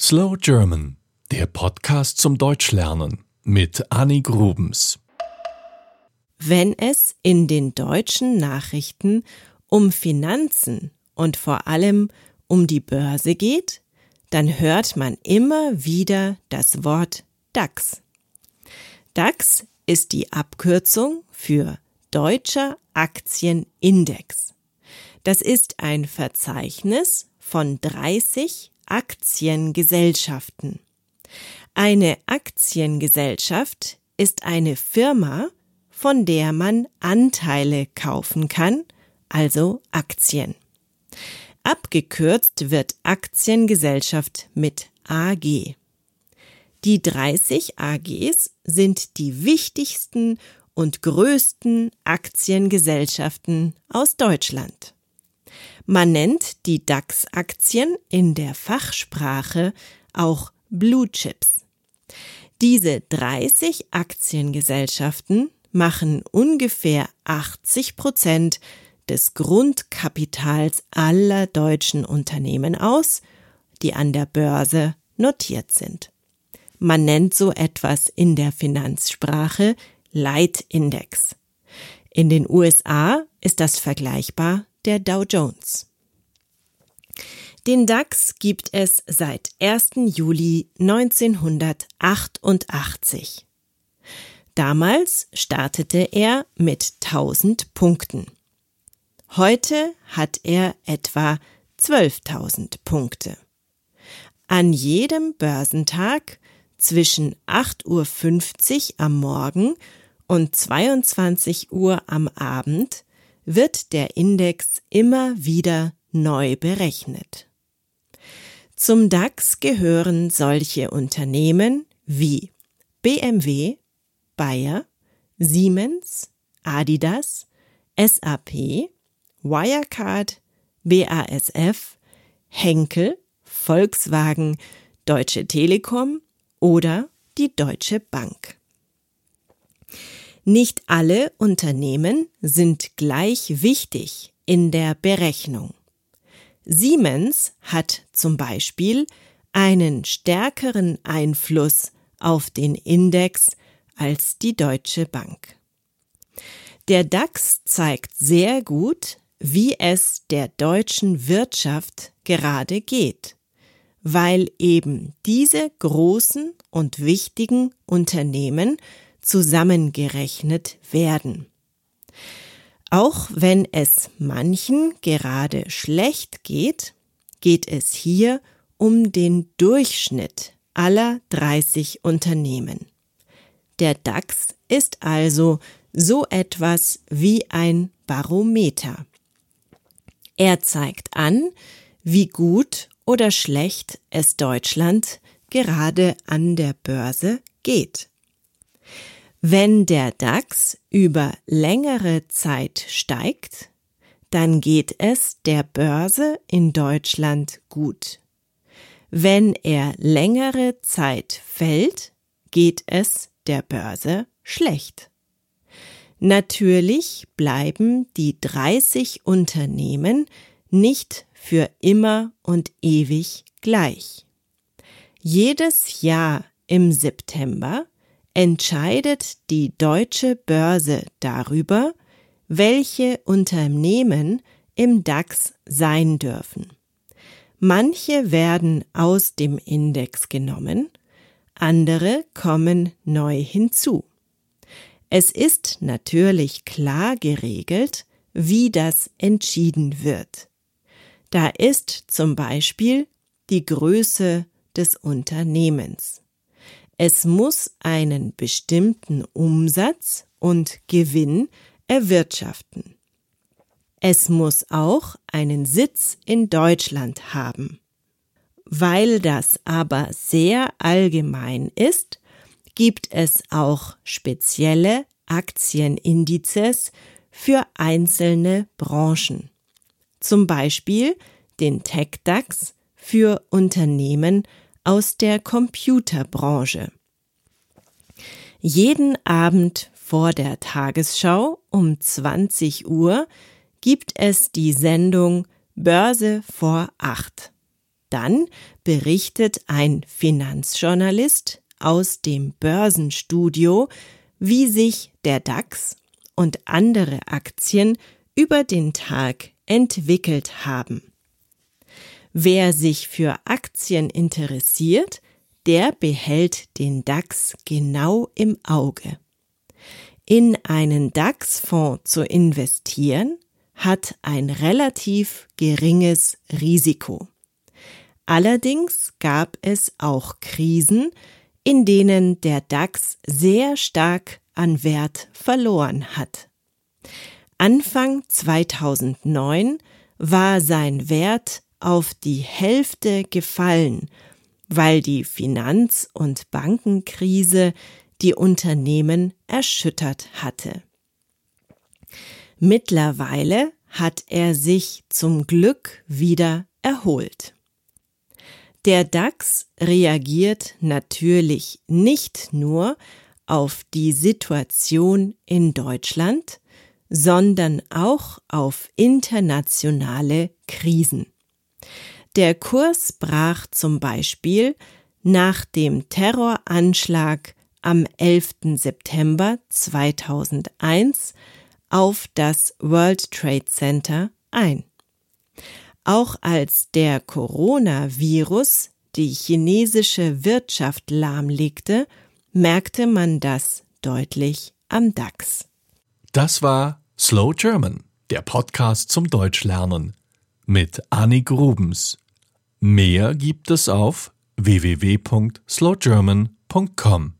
Slow German, der Podcast zum Deutschlernen mit Annie Grubens. Wenn es in den deutschen Nachrichten um Finanzen und vor allem um die Börse geht, dann hört man immer wieder das Wort DAX. DAX ist die Abkürzung für Deutscher Aktienindex. Das ist ein Verzeichnis von 30 Aktiengesellschaften. Eine Aktiengesellschaft ist eine Firma, von der man Anteile kaufen kann, also Aktien. Abgekürzt wird Aktiengesellschaft mit AG. Die 30 AGs sind die wichtigsten und größten Aktiengesellschaften aus Deutschland. Man nennt die DAX-Aktien in der Fachsprache auch Blue Chips. Diese 30 Aktiengesellschaften machen ungefähr 80 Prozent des Grundkapitals aller deutschen Unternehmen aus, die an der Börse notiert sind. Man nennt so etwas in der Finanzsprache Leitindex. In den USA ist das vergleichbar der Dow Jones. Den DAX gibt es seit 1. Juli 1988. Damals startete er mit 1000 Punkten. Heute hat er etwa 12.000 Punkte. An jedem Börsentag zwischen 8.50 Uhr am Morgen und 22 Uhr am Abend wird der Index immer wieder neu berechnet. Zum DAX gehören solche Unternehmen wie BMW, Bayer, Siemens, Adidas, SAP, Wirecard, BASF, Henkel, Volkswagen, Deutsche Telekom oder die Deutsche Bank. Nicht alle Unternehmen sind gleich wichtig in der Berechnung. Siemens hat zum Beispiel einen stärkeren Einfluss auf den Index als die Deutsche Bank. Der DAX zeigt sehr gut, wie es der deutschen Wirtschaft gerade geht, weil eben diese großen und wichtigen Unternehmen zusammengerechnet werden. Auch wenn es manchen gerade schlecht geht, geht es hier um den Durchschnitt aller 30 Unternehmen. Der DAX ist also so etwas wie ein Barometer. Er zeigt an, wie gut oder schlecht es Deutschland gerade an der Börse geht. Wenn der DAX über längere Zeit steigt, dann geht es der Börse in Deutschland gut. Wenn er längere Zeit fällt, geht es der Börse schlecht. Natürlich bleiben die 30 Unternehmen nicht für immer und ewig gleich. Jedes Jahr im September entscheidet die deutsche Börse darüber, welche Unternehmen im DAX sein dürfen. Manche werden aus dem Index genommen, andere kommen neu hinzu. Es ist natürlich klar geregelt, wie das entschieden wird. Da ist zum Beispiel die Größe des Unternehmens. Es muss einen bestimmten Umsatz und Gewinn erwirtschaften. Es muss auch einen Sitz in Deutschland haben. Weil das aber sehr allgemein ist, gibt es auch spezielle Aktienindizes für einzelne Branchen. Zum Beispiel den TechDAX für Unternehmen aus der Computerbranche. Jeden Abend vor der Tagesschau um 20 Uhr gibt es die Sendung Börse vor acht. Dann berichtet ein Finanzjournalist aus dem Börsenstudio, wie sich der DAX und andere Aktien über den Tag entwickelt haben. Wer sich für Aktien interessiert, der behält den DAX genau im Auge. In einen DAX-Fonds zu investieren, hat ein relativ geringes Risiko. Allerdings gab es auch Krisen, in denen der DAX sehr stark an Wert verloren hat. Anfang 2009 war sein Wert auf die Hälfte gefallen, weil die Finanz- und Bankenkrise die Unternehmen erschüttert hatte. Mittlerweile hat er sich zum Glück wieder erholt. Der DAX reagiert natürlich nicht nur auf die Situation in Deutschland, sondern auch auf internationale Krisen. Der Kurs brach zum Beispiel nach dem Terroranschlag am 11. September 2001 auf das World Trade Center ein. Auch als der Coronavirus die chinesische Wirtschaft lahmlegte, merkte man das deutlich am DAX. Das war Slow German, der Podcast zum Deutschlernen mit Annie Grubens. Mehr gibt es auf www.slowgerman.com.